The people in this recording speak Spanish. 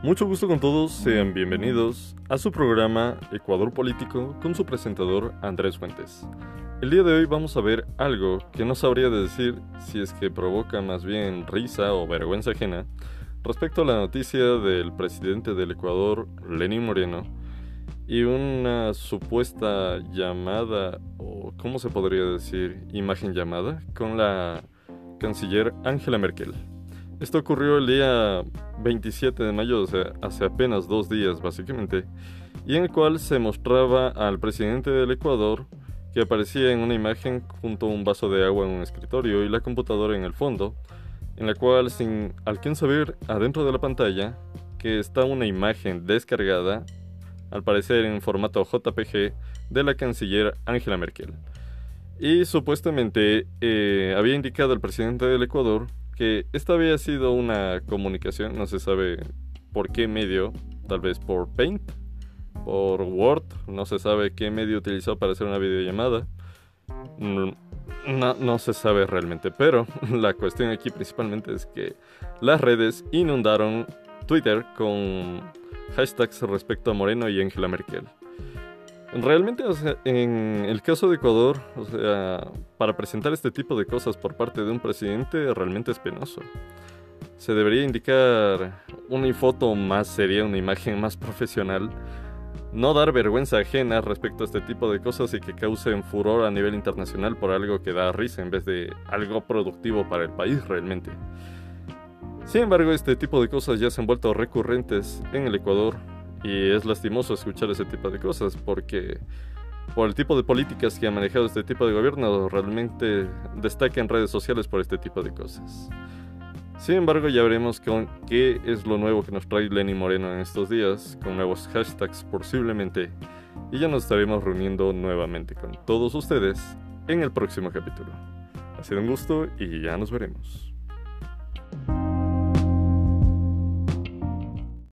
Mucho gusto con todos, sean bienvenidos a su programa Ecuador Político con su presentador Andrés Fuentes. El día de hoy vamos a ver algo que no sabría decir si es que provoca más bien risa o vergüenza ajena respecto a la noticia del presidente del Ecuador, Lenín Moreno, y una supuesta llamada, o cómo se podría decir, imagen llamada, con la canciller Angela Merkel. Esto ocurrió el día 27 de mayo, o sea, hace apenas dos días básicamente, y en el cual se mostraba al presidente del Ecuador que aparecía en una imagen junto a un vaso de agua en un escritorio y la computadora en el fondo, en la cual sin alcanza a ver adentro de la pantalla que está una imagen descargada, al parecer en formato JPG, de la canciller Angela Merkel. Y supuestamente eh, había indicado el presidente del Ecuador que esta había sido una comunicación, no se sabe por qué medio, tal vez por Paint, por Word, no se sabe qué medio utilizó para hacer una videollamada. No, no, se sabe realmente, pero la cuestión aquí principalmente es que las redes inundaron Twitter con hashtags respecto a Moreno y Angela Merkel. Realmente, en el caso de Ecuador, para presentar este tipo de cosas por parte de un presidente realmente es penoso. Se debería indicar una foto más seria, una imagen más profesional. No dar vergüenza ajena respecto a este tipo de cosas y que causen furor a nivel internacional por algo que da risa en vez de algo productivo para el país realmente. Sin embargo, este tipo de cosas ya se han vuelto recurrentes en el Ecuador y es lastimoso escuchar ese tipo de cosas porque por el tipo de políticas que ha manejado este tipo de gobierno realmente destaca en redes sociales por este tipo de cosas. Sin embargo, ya veremos con qué es lo nuevo que nos trae Lenny Moreno en estos días, con nuevos hashtags posiblemente, y ya nos estaremos reuniendo nuevamente con todos ustedes en el próximo capítulo. Ha sido un gusto y ya nos veremos.